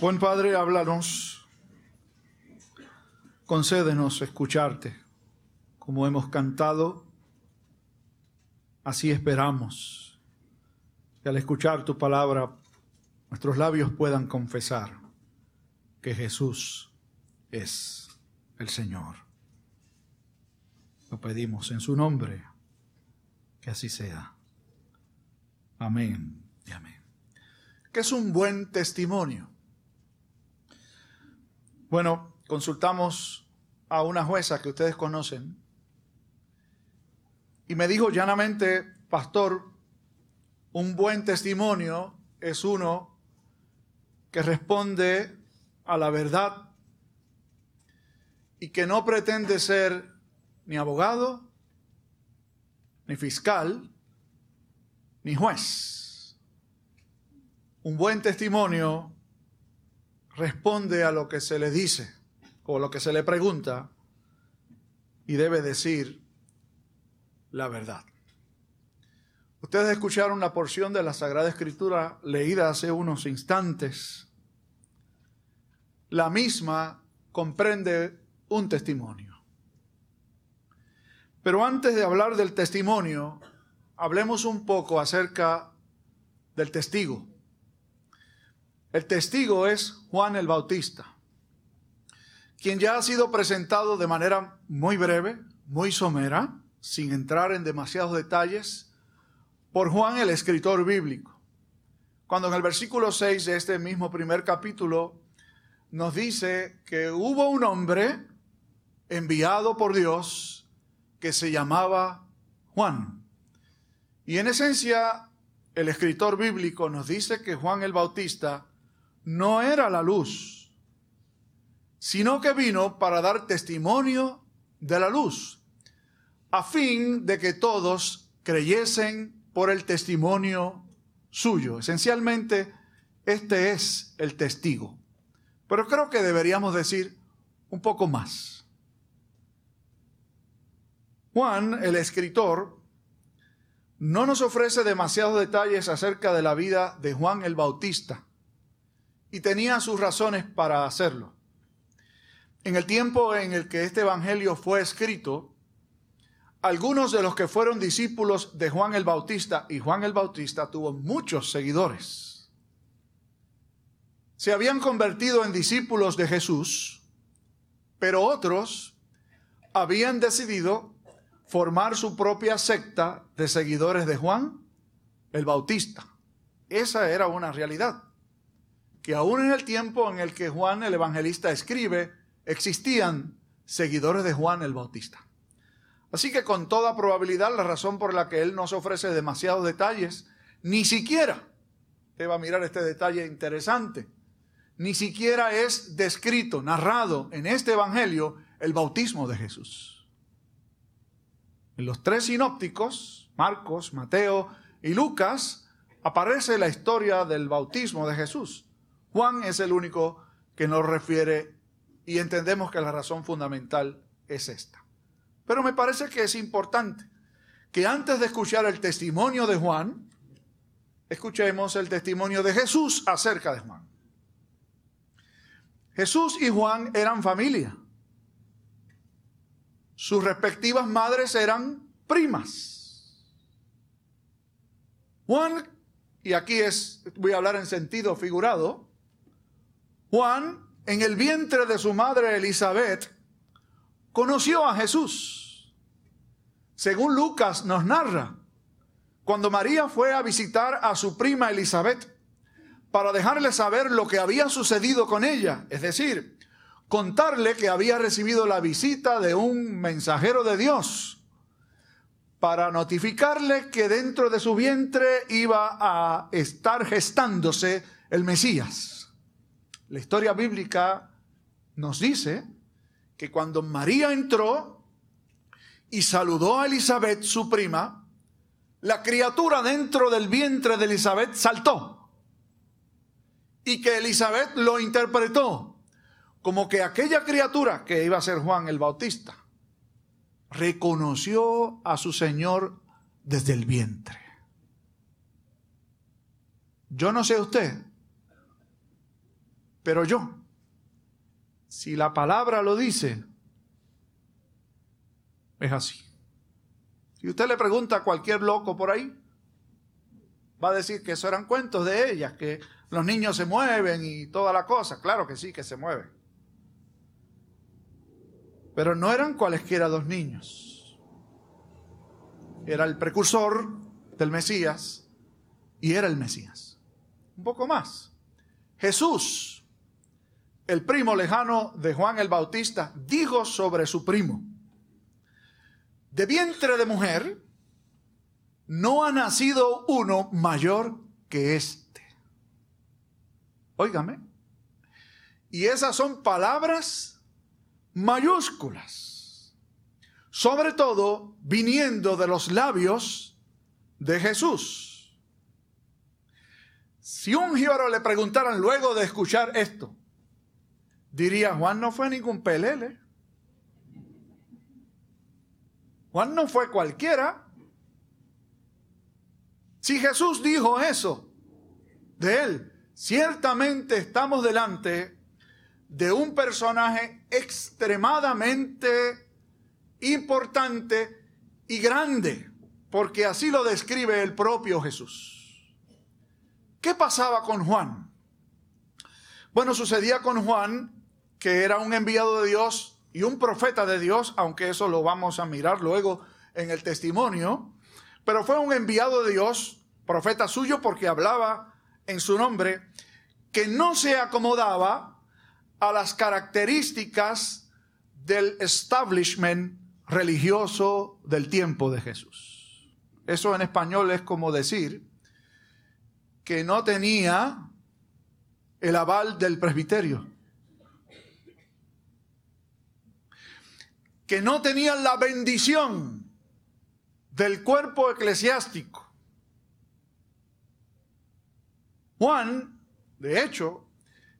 Buen Padre, háblanos, concédenos escucharte, como hemos cantado, así esperamos, que al escuchar tu palabra nuestros labios puedan confesar que Jesús es el Señor. Lo pedimos en su nombre, que así sea. Amén y amén. ¿Qué es un buen testimonio? Bueno, consultamos a una jueza que ustedes conocen y me dijo llanamente, pastor, un buen testimonio es uno que responde a la verdad y que no pretende ser ni abogado, ni fiscal, ni juez. Un buen testimonio responde a lo que se le dice o lo que se le pregunta y debe decir la verdad. Ustedes escucharon una porción de la Sagrada Escritura leída hace unos instantes. La misma comprende un testimonio. Pero antes de hablar del testimonio, hablemos un poco acerca del testigo. El testigo es Juan el Bautista, quien ya ha sido presentado de manera muy breve, muy somera, sin entrar en demasiados detalles, por Juan el escritor bíblico. Cuando en el versículo 6 de este mismo primer capítulo nos dice que hubo un hombre enviado por Dios que se llamaba Juan. Y en esencia, el escritor bíblico nos dice que Juan el Bautista no era la luz, sino que vino para dar testimonio de la luz, a fin de que todos creyesen por el testimonio suyo. Esencialmente, este es el testigo. Pero creo que deberíamos decir un poco más. Juan, el escritor, no nos ofrece demasiados detalles acerca de la vida de Juan el Bautista y tenía sus razones para hacerlo. En el tiempo en el que este Evangelio fue escrito, algunos de los que fueron discípulos de Juan el Bautista, y Juan el Bautista tuvo muchos seguidores, se habían convertido en discípulos de Jesús, pero otros habían decidido formar su propia secta de seguidores de Juan el Bautista. Esa era una realidad que aún en el tiempo en el que Juan el Evangelista escribe, existían seguidores de Juan el Bautista. Así que con toda probabilidad la razón por la que él nos ofrece demasiados detalles, ni siquiera, te va a mirar este detalle interesante, ni siquiera es descrito, narrado en este Evangelio el bautismo de Jesús. En los tres sinópticos, Marcos, Mateo y Lucas, aparece la historia del bautismo de Jesús. Juan es el único que nos refiere y entendemos que la razón fundamental es esta. Pero me parece que es importante que antes de escuchar el testimonio de Juan, escuchemos el testimonio de Jesús acerca de Juan. Jesús y Juan eran familia. Sus respectivas madres eran primas. Juan, y aquí es, voy a hablar en sentido figurado, Juan, en el vientre de su madre Elizabeth, conoció a Jesús. Según Lucas nos narra, cuando María fue a visitar a su prima Elizabeth para dejarle saber lo que había sucedido con ella, es decir, contarle que había recibido la visita de un mensajero de Dios para notificarle que dentro de su vientre iba a estar gestándose el Mesías. La historia bíblica nos dice que cuando María entró y saludó a Elizabeth, su prima, la criatura dentro del vientre de Elizabeth saltó. Y que Elizabeth lo interpretó como que aquella criatura, que iba a ser Juan el Bautista, reconoció a su Señor desde el vientre. Yo no sé usted, Pero yo, si la palabra lo dice, es así. Si usted le pregunta a cualquier loco por ahí, va a decir que eso eran cuentos de ellas, que los niños se mueven y toda la cosa. Claro que sí, que se mueven. Pero no eran cualesquiera dos niños. Era el precursor del Mesías y era el Mesías. Un poco más. Jesús, el primo lejano de Juan el Bautista, dijo sobre su primo, de vientre de mujer, no ha nacido uno mayor que este. Óigame. Y esas son palabras mayúsculas. Sobre todo viniendo de los labios de Jesús. Si un jíbaro le preguntaran luego de escuchar esto, diría, Juan no fue ningún pelele. Juan no fue cualquiera. Si Jesús dijo eso de él, ciertamente estamos delante de un personaje extremadamente importante y grande, porque así lo describe el propio Jesús. ¿Qué pasaba con Juan? Bueno, sucedía con Juan que era un enviado de Dios y un profeta de Dios, aunque eso lo vamos a mirar luego en el testimonio, pero fue un enviado de Dios, profeta suyo, porque hablaba en su nombre, que no se acomodaba a las características del establishment religioso del tiempo de Jesús. Eso en español es como decir que no tenía el aval del presbiterio. Que no tenían la bendición del cuerpo eclesiástico. Juan, de hecho,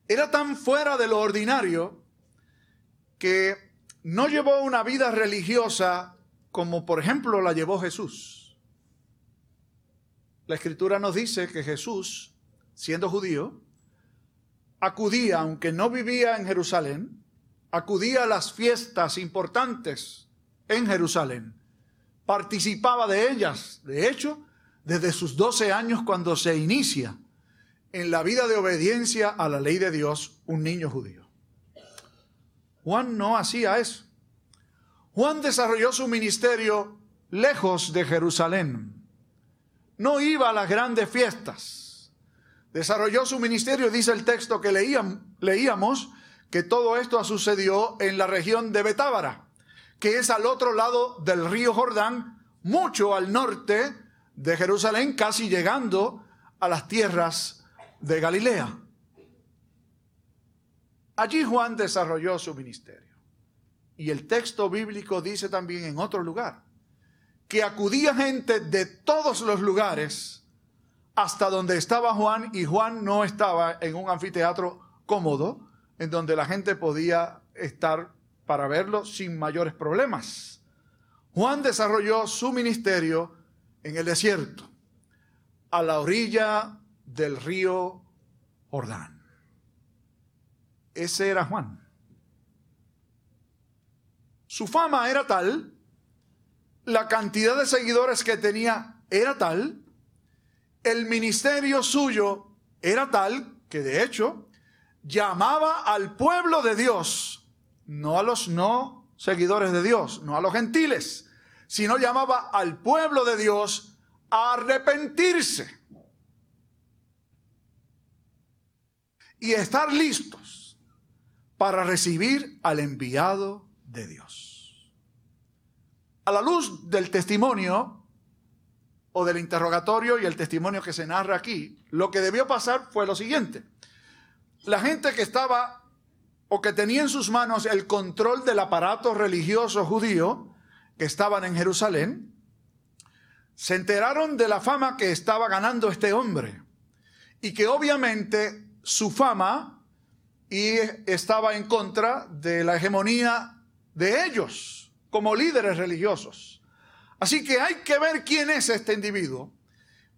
era tan fuera de lo ordinario que no llevó una vida religiosa como por ejemplo la llevó Jesús. La escritura nos dice que Jesús, siendo judío, acudía, aunque no vivía en Jerusalén, acudía a las fiestas importantes en Jerusalén, participaba de ellas, de hecho, desde sus 12 años cuando se inicia en la vida de obediencia a la ley de Dios un niño judío. Juan no hacía eso. Juan desarrolló su ministerio lejos de Jerusalén. No iba a las grandes fiestas. Desarrolló su ministerio, dice el texto que leíamos, que todo esto sucedió en la región de Betábara, que es al otro lado del río Jordán, mucho al norte de Jerusalén, casi llegando a las tierras de Galilea. Allí Juan desarrolló su ministerio. Y el texto bíblico dice también en otro lugar que acudía gente de todos los lugares hasta donde estaba Juan y Juan no estaba en un anfiteatro cómodo, en donde la gente podía estar para verlo sin mayores problemas. Juan desarrolló su ministerio en el desierto, a la orilla del río Jordán. Ese era Juan. Su fama era tal, la cantidad de seguidores que tenía era tal, el ministerio suyo era tal que de hecho llamaba al pueblo de Dios, no a los no seguidores de Dios, no a los gentiles, sino llamaba al pueblo de Dios a arrepentirse y estar listos para recibir al enviado de Dios. A la luz del testimonio o del interrogatorio y el testimonio que se narra aquí, lo que debió pasar fue lo siguiente la gente que estaba o que tenía en sus manos el control del aparato religioso judío que estaban en Jerusalén, se enteraron de la fama que estaba ganando este hombre y que obviamente su fama y estaba en contra de la hegemonía de ellos como líderes religiosos. Así que hay que ver quién es este individuo.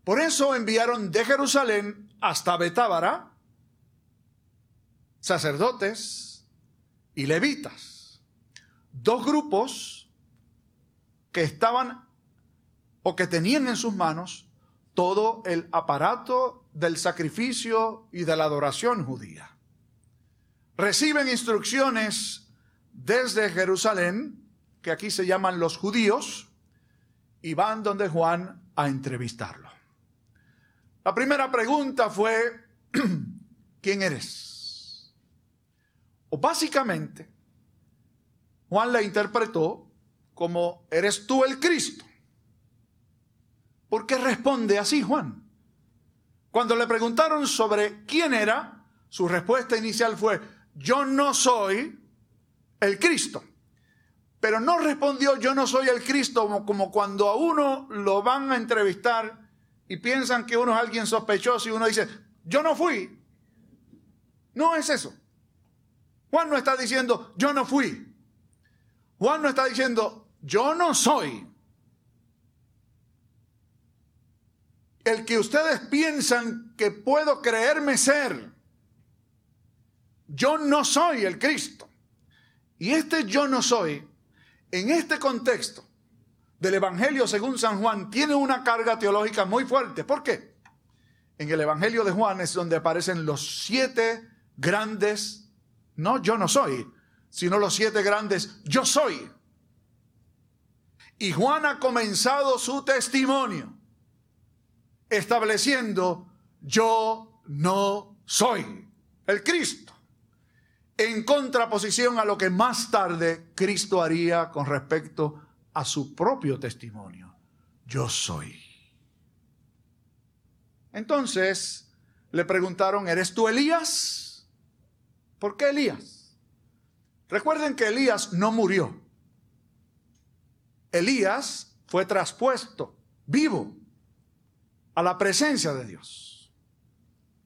Por eso enviaron de Jerusalén hasta Betábara, sacerdotes y levitas. Dos grupos que estaban o que tenían en sus manos todo el aparato del sacrificio y de la adoración judía. Reciben instrucciones desde Jerusalén, que aquí se llaman los judíos, y van donde Juan a entrevistarlo. La primera pregunta fue, ¿quién eres? O básicamente, Juan la interpretó como, ¿eres tú el Cristo? ¿Por qué responde así Juan? Cuando le preguntaron sobre quién era, su respuesta inicial fue, yo no soy el Cristo. Pero no respondió, yo no soy el Cristo, como, como, cuando a uno lo van a entrevistar y piensan que uno es alguien sospechoso y uno dice, yo no fui. No es eso. Juan no está diciendo, yo no fui. Juan no está diciendo, yo no soy. El que ustedes piensan que puedo creerme ser. Yo no soy el Cristo. Y este yo no soy, en este contexto, del Evangelio según San Juan tiene una carga teológica muy fuerte. ¿Por qué? En el Evangelio de Juan es donde aparecen los siete grandes, no yo no soy, sino los siete grandes yo soy. Y Juan ha comenzado su testimonio estableciendo yo no soy el Cristo, en contraposición a lo que más tarde Cristo haría con respecto a su propio testimonio. Yo soy. Entonces le preguntaron, ¿eres tú Elías? ¿Por qué Elías? Recuerden que Elías no murió. Elías fue traspuesto vivo a la presencia de Dios.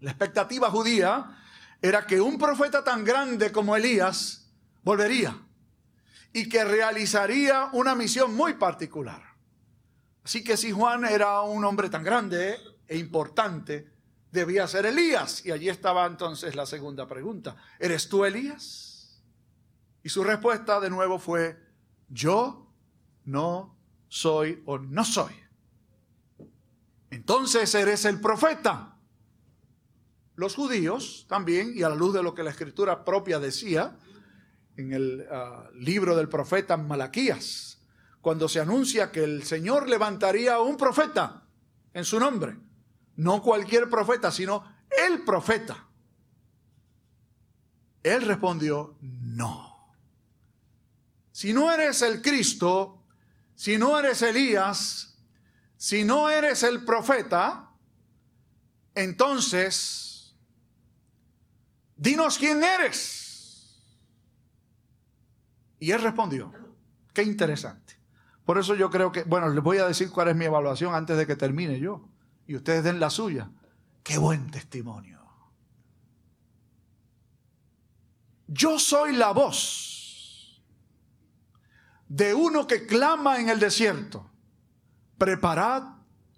La expectativa judía era que un profeta tan grande como Elías volvería y que realizaría una misión muy particular. Así que si Juan era un hombre tan grande e importante, debía ser Elías. Y allí estaba entonces la segunda pregunta. ¿Eres tú Elías? Y su respuesta de nuevo fue, yo no soy o no soy. Entonces eres el profeta. Los judíos también, y a la luz de lo que la escritura propia decía, en el ah, libro del profeta Malaquías, cuando se anuncia que el Señor levantaría un profeta en su nombre. No cualquier profeta, sino el profeta. Él respondió, no. Si no eres el Cristo, si no eres Elías, si no eres el profeta, entonces, dinos quién eres. Y él respondió, qué interesante. Por eso yo creo que, bueno, les voy a decir cuál es mi evaluación antes de que termine yo. Y ustedes den la suya. Qué buen testimonio. Yo soy la voz de uno que clama en el desierto. Preparad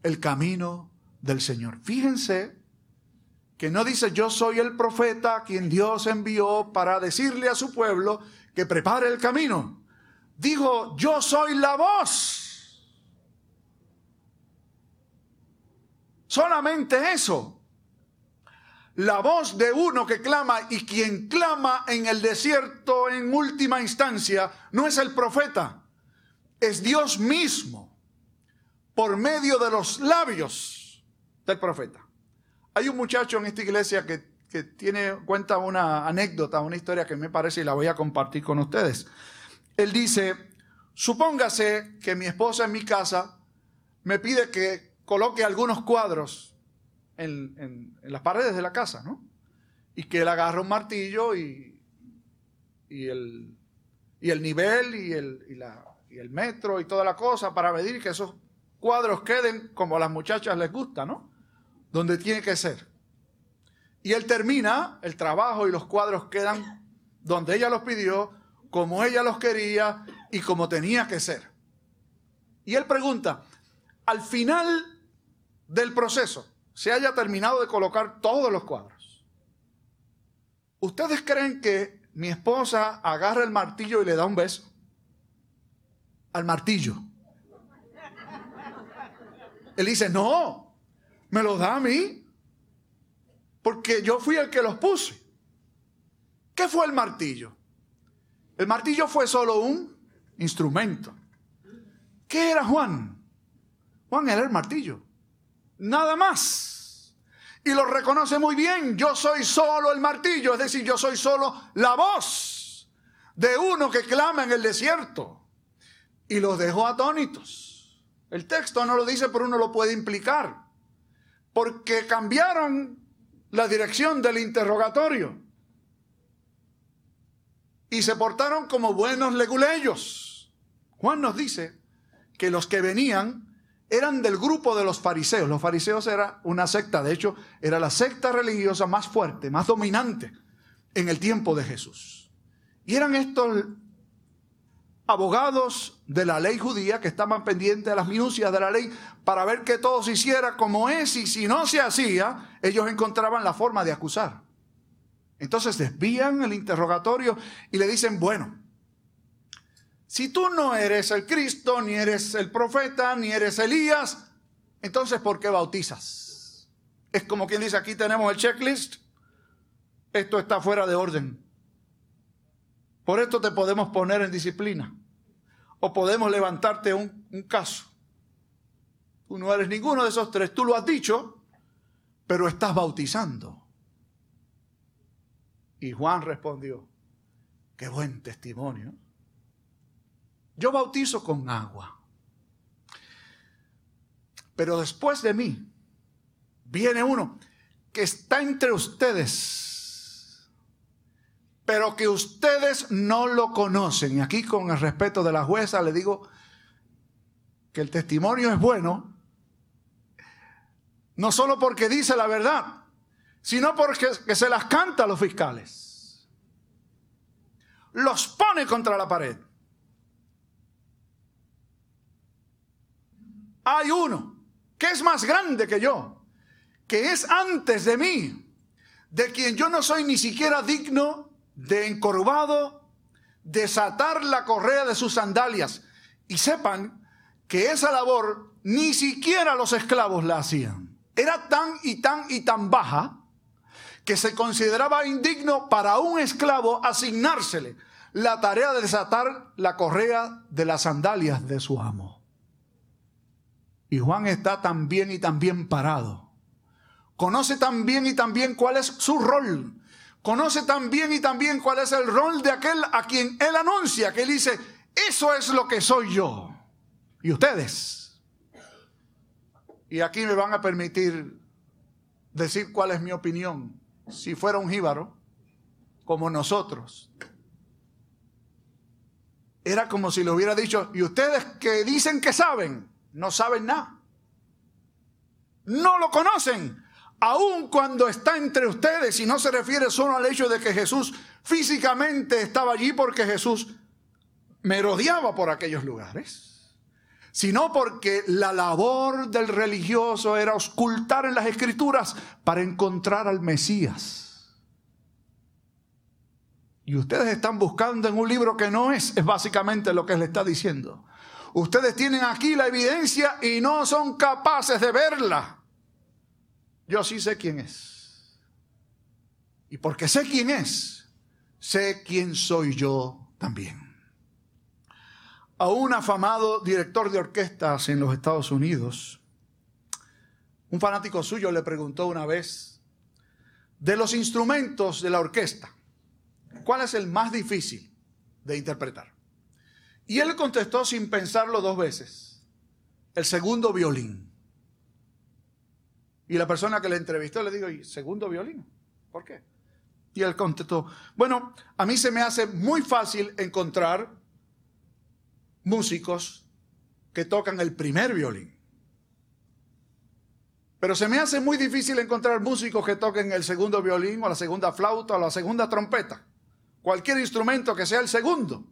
el camino del Señor. Fíjense que no dice yo soy el profeta quien Dios envió para decirle a su pueblo que prepare el camino. Dijo, yo soy la voz. Solamente eso. La voz de uno que clama y quien clama en el desierto en última instancia no es el profeta, es Dios mismo por medio de los labios del profeta. Hay un muchacho en esta iglesia que que tiene cuenta una anécdota, una historia que me parece y la voy a compartir con ustedes. Él dice, supóngase que mi esposa en mi casa me pide que coloque algunos cuadros en, las paredes de la casa, ¿no? Y que él agarre un martillo y, y, el, y el nivel y el, y, la, y el metro y toda la cosa para medir que esos cuadros queden como a las muchachas les gusta, ¿no? Donde tiene que ser. Y él termina el trabajo y los cuadros quedan donde ella los pidió, como ella los quería y como tenía que ser. Y él pregunta, al final del proceso, se haya terminado de colocar todos los cuadros. ¿Ustedes creen que mi esposa agarra el martillo y le da un beso? Al martillo. Él dice, no, me lo da a mí, porque yo fui el que los puse. ¿Qué fue el martillo? El martillo fue solo un instrumento. ¿Qué era Juan? Juan era el martillo. Nada más. Y lo reconoce muy bien. Yo soy solo el martillo, es decir, yo soy solo la voz de uno que clama en el desierto. Y los dejó atónitos. El texto no lo dice, pero uno lo puede implicar. Porque cambiaron la dirección del interrogatorio. Y se portaron como buenos leguleyos. Juan nos dice que los que venían eran del grupo de los fariseos. Los fariseos era una secta, de hecho, era la secta religiosa más fuerte, más dominante en el tiempo de Jesús. Y eran estos abogados de la ley judía que estaban pendientes de las minucias de la ley para ver que todo se hiciera como es y si no se hacía, ellos encontraban la forma de acusar. Entonces desvían el interrogatorio y le dicen, bueno, si tú no eres el Cristo, ni eres el profeta, ni eres Elías, entonces ¿por qué bautizas? Es como quien dice, aquí tenemos el checklist, esto está fuera de orden. Por esto te podemos poner en disciplina. O podemos levantarte un, caso. Tú no eres ninguno de esos tres, tú lo has dicho, pero estás bautizando. Y Juan respondió, qué buen testimonio. Yo bautizo con agua. Pero después de mí viene uno que está entre ustedes, pero que ustedes no lo conocen. Y aquí con el respeto de la jueza le digo que el testimonio es bueno, no solo porque dice la verdad, sino porque se las canta a los fiscales. Los pone contra la pared. Hay uno que es más grande que yo, que es antes de mí, de quien yo no soy ni siquiera digno de encorvado desatar la correa de sus sandalias. Y sepan que esa labor ni siquiera los esclavos la hacían. Era tan y tan y tan baja que se consideraba indigno para un esclavo asignársele la tarea de desatar la correa de las sandalias de su amo. Y Juan está tan bien y tan bien parado. Conoce tan bien y tan bien cuál es su rol. Conoce tan bien y tan bien cuál es el rol de aquel a quien él anuncia, que él dice, eso es lo que soy yo. Y ustedes. Y aquí me van a permitir decir cuál es mi opinión. Si fuera un jíbaro, como nosotros, era como si le hubiera dicho, y ustedes que dicen que saben, no saben nada. No lo conocen. Aun cuando está entre ustedes y no se refiere solo al hecho de que Jesús físicamente estaba allí porque Jesús merodeaba por aquellos lugares, sino porque la labor del religioso era ocultar en las escrituras para encontrar al Mesías. Y ustedes están buscando en un libro que no es, es básicamente lo que le está diciendo. Ustedes tienen aquí la evidencia y no son capaces de verla. Yo sí sé quién es. Y porque sé quién es, sé quién soy yo también. A un afamado director de orquestas en los Estados Unidos, un fanático suyo le preguntó una vez, de los instrumentos de la orquesta, ¿cuál es el más difícil de interpretar? Y él contestó sin pensarlo dos veces, el segundo violín. Y la persona que le entrevistó le dijo, ¿y segundo violín? ¿Por qué? Y él contestó, bueno, a mí se me hace muy fácil encontrar músicos que tocan el primer violín. Pero se me hace muy difícil encontrar músicos que toquen el segundo violín o la segunda flauta o la segunda trompeta. Cualquier instrumento que sea el segundo.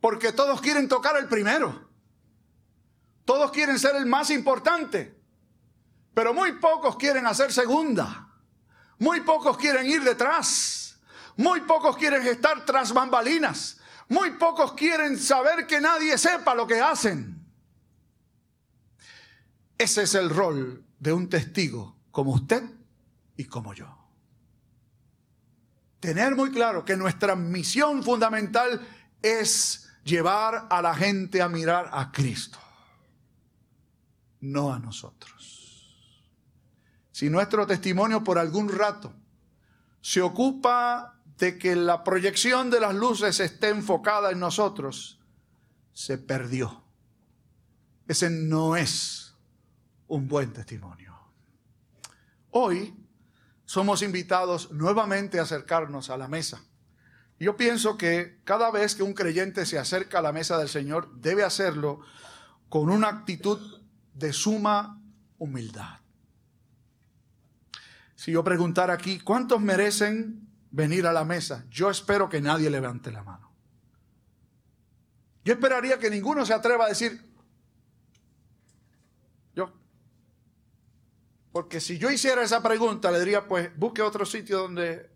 Porque todos quieren tocar el primero. Todos quieren ser el más importante. Pero muy pocos quieren hacer segunda. Muy pocos quieren ir detrás. Muy pocos quieren estar tras bambalinas. Muy pocos quieren saber que nadie sepa lo que hacen. Ese es el rol de un testigo como usted y como yo. Tener muy claro que nuestra misión fundamental es llevar a la gente a mirar a Cristo, no a nosotros. Si nuestro testimonio por algún rato se ocupa de que la proyección de las luces esté enfocada en nosotros, se perdió. Ese no es un buen testimonio. Hoy somos invitados nuevamente a acercarnos a la mesa. Yo pienso que cada vez que un creyente se acerca a la mesa del Señor, debe hacerlo con una actitud de suma humildad. Si yo preguntara aquí, ¿cuántos merecen venir a la mesa? Yo espero que nadie levante la mano. Yo esperaría que ninguno se atreva a decir, Porque si yo hiciera esa pregunta, le diría, pues busque otro sitio donde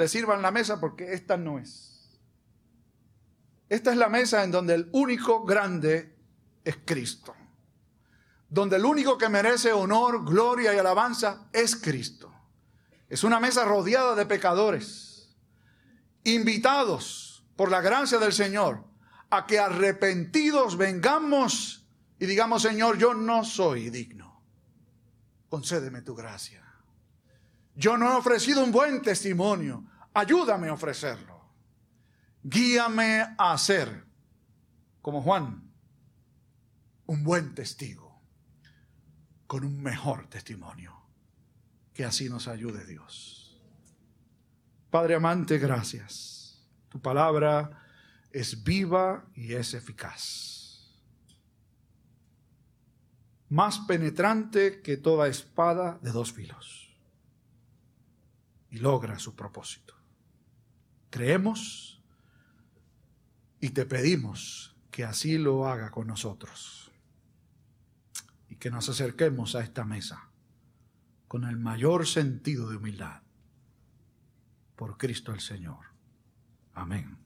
le sirvan la mesa, porque esta no es. Esta es la mesa en donde el único grande es Cristo. Donde el único que merece honor, gloria y alabanza es Cristo. Es una mesa rodeada de pecadores, invitados por la gracia del Señor a que arrepentidos vengamos y digamos, Señor, yo no soy digno concédeme tu gracia. Yo no he ofrecido un buen testimonio, ayúdame a ofrecerlo. Guíame a ser, como Juan, un buen testigo, con un mejor testimonio. Que así nos ayude Dios. Padre amante, gracias. Tu palabra es viva y es eficaz más penetrante que toda espada de dos filos. Y logra su propósito. Creemos y te pedimos que así lo haga con nosotros. Y que nos acerquemos a esta mesa con el mayor sentido de humildad. Por Cristo el Señor. Amén.